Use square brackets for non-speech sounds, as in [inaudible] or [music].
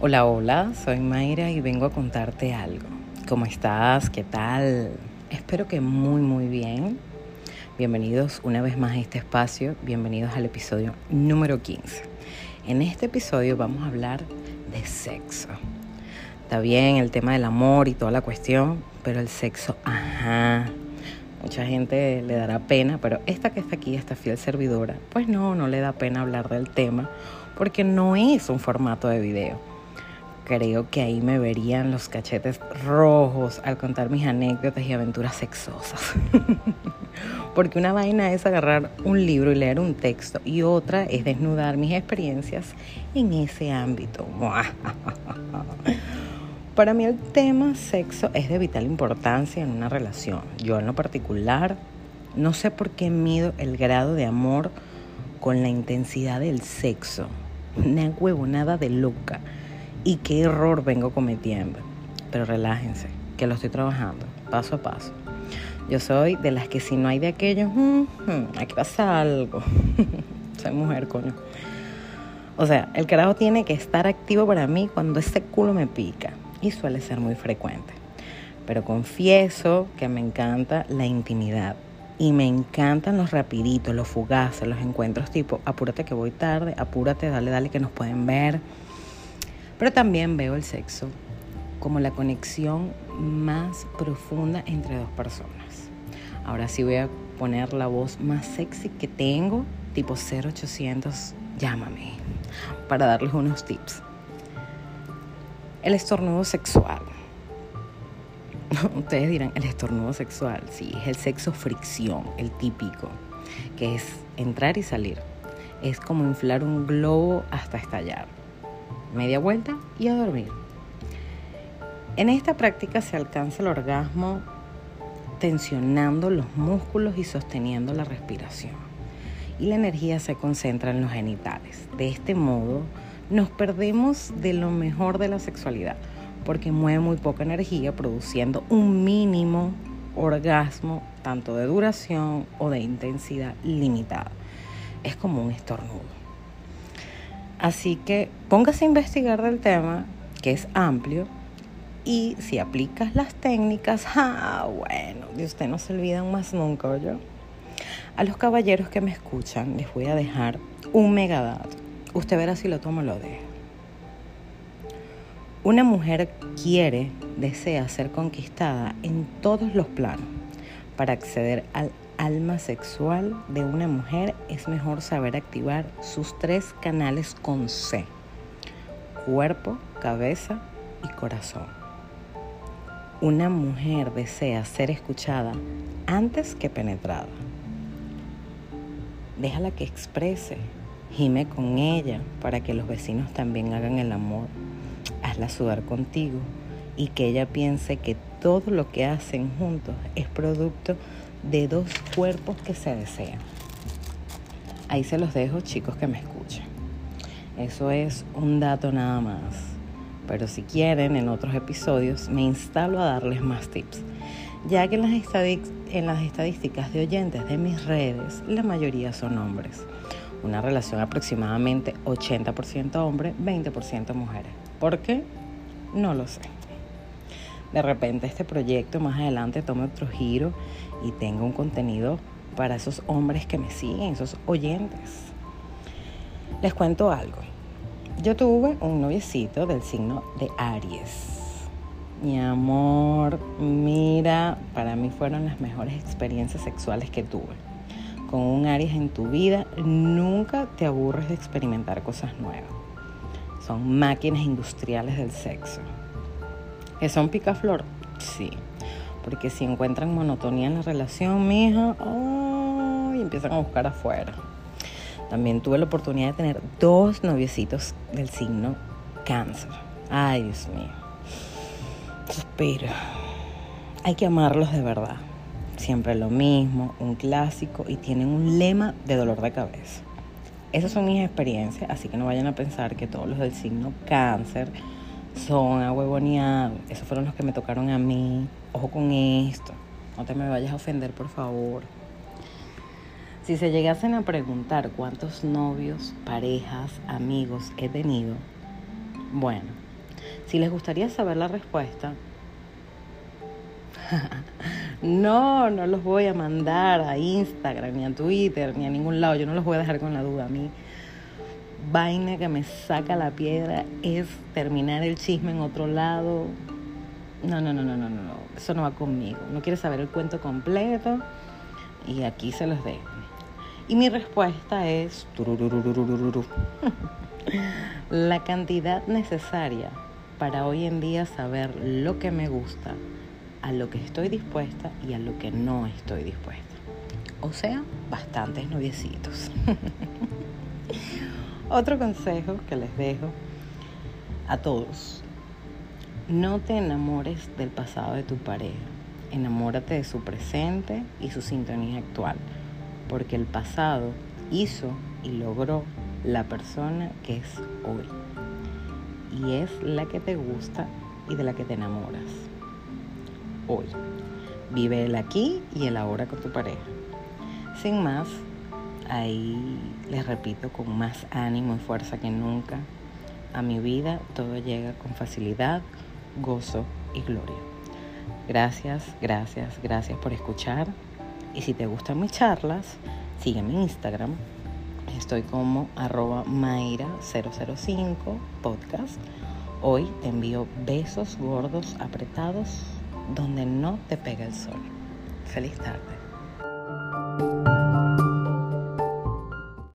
Hola, hola, soy Mayra y vengo a contarte algo. ¿Cómo estás? ¿Qué tal? Espero que muy, muy bien. Bienvenidos una vez más a este espacio, bienvenidos al episodio número 15. En este episodio vamos a hablar de sexo. Está bien el tema del amor y toda la cuestión, pero el sexo, ajá. Mucha gente le dará pena, pero esta que está aquí, esta fiel servidora, pues no, no le da pena hablar del tema porque no es un formato de video creo que ahí me verían los cachetes rojos al contar mis anécdotas y aventuras sexosas. [laughs] Porque una vaina es agarrar un libro y leer un texto y otra es desnudar mis experiencias en ese ámbito. [laughs] Para mí el tema sexo es de vital importancia en una relación. Yo en lo particular no sé por qué mido el grado de amor con la intensidad del sexo. Una huevonada de loca y qué error vengo cometiendo. Pero relájense, que lo estoy trabajando paso a paso. Yo soy de las que si no hay de aquello, aquí pasa algo. [laughs] soy mujer, coño. O sea, el carajo tiene que estar activo para mí cuando ese culo me pica. Y suele ser muy frecuente. Pero confieso que me encanta la intimidad. Y me encantan los rapiditos, los fugaces, los encuentros tipo, apúrate que voy tarde, apúrate, dale, dale que nos pueden ver. Pero también veo el sexo como la conexión más profunda entre dos personas. Ahora sí voy a poner la voz más sexy que tengo, tipo 0800, llámame, para darles unos tips. El estornudo sexual. [laughs] Ustedes dirán, el estornudo sexual, sí, es el sexo fricción, el típico, que es entrar y salir. Es como inflar un globo hasta estallar media vuelta y a dormir. En esta práctica se alcanza el orgasmo tensionando los músculos y sosteniendo la respiración. Y la energía se concentra en los genitales. De este modo nos perdemos de lo mejor de la sexualidad porque mueve muy poca energía produciendo un mínimo orgasmo tanto de duración o de intensidad limitada. Es como un estornudo. Así que póngase a investigar del tema, que es amplio, y si aplicas las técnicas, [laughs] ah, bueno, de usted no se olvidan más nunca, yo. A los caballeros que me escuchan les voy a dejar un megadato. Usted verá si lo tomo o lo deja. Una mujer quiere, desea ser conquistada en todos los planos para acceder al alma sexual de una mujer es mejor saber activar sus tres canales con C, cuerpo, cabeza y corazón. Una mujer desea ser escuchada antes que penetrada. Déjala que exprese, gime con ella para que los vecinos también hagan el amor. Hazla sudar contigo y que ella piense que todo lo que hacen juntos es producto de dos cuerpos que se desean. Ahí se los dejo, chicos, que me escuchen. Eso es un dato nada más. Pero si quieren, en otros episodios me instalo a darles más tips, ya que en las, estadísticas de oyentes de mis redes, la mayoría son hombres. Una relación aproximadamente 80% hombre, 20% mujeres. ¿Por qué? No lo sé de repente este proyecto más adelante tome otro giro y tenga un contenido para esos hombres que me siguen, esos oyentes. Les cuento algo. Yo tuve un noviecito del signo de Aries. Mi amor, mira, para mí fueron las mejores experiencias sexuales que tuve. Con un Aries en tu vida nunca te aburres de experimentar cosas nuevas. Son máquinas industriales del sexo. ¿Que son picaflor? Sí. Porque si encuentran monotonía en la relación, mija, y empiezan a buscar afuera. También tuve la oportunidad de tener dos noviecitos del signo cáncer. Ay, Dios mío. Suspiro. Hay que amarlos de verdad. Siempre lo mismo, un clásico y tienen un lema de dolor de cabeza. Esas son mis experiencias, así que no vayan a pensar que todos los del signo cáncer son ahuevoneados. Esos fueron los que me tocaron a mí. Ojo con esto. No te me vayas a ofender, por favor. Si se llegasen a preguntar cuántos novios, parejas, amigos he tenido, bueno, Si les gustaría saber la respuesta, [laughs] no, no los voy a mandar a Instagram, ni a Twitter, ni a ningún lado. Yo no los voy a dejar con la duda. A mí, vaina que me saca la piedra es terminar el chisme en otro lado. No, no, no, no, no, no. Eso no va conmigo. No quiere saber el cuento completo. Y aquí se los dejo. Y mi respuesta es [laughs] la cantidad necesaria para hoy en día saber lo que me gusta, a lo que estoy dispuesta y a lo que no estoy dispuesta. O sea, bastantes noviecitos. [laughs] Otro consejo que les dejo a todos. No te enamores del pasado de tu pareja. Enamórate de su presente y su sintonía actual. Porque el pasado hizo y logró la persona que es hoy. Y es la que te gusta y de la que te enamoras hoy. Vive el aquí y el ahora con tu pareja. Sin más, ahí les repito con más ánimo y fuerza que nunca, a mi vida todo llega con facilidad, gozo y gloria. Gracias, gracias, gracias por escuchar. Y si te gustan mis charlas, sígueme en Instagram. Estoy como arroba Mayra005 podcast. Hoy te envío besos gordos apretados donde no te pega el sol. Feliz tarde.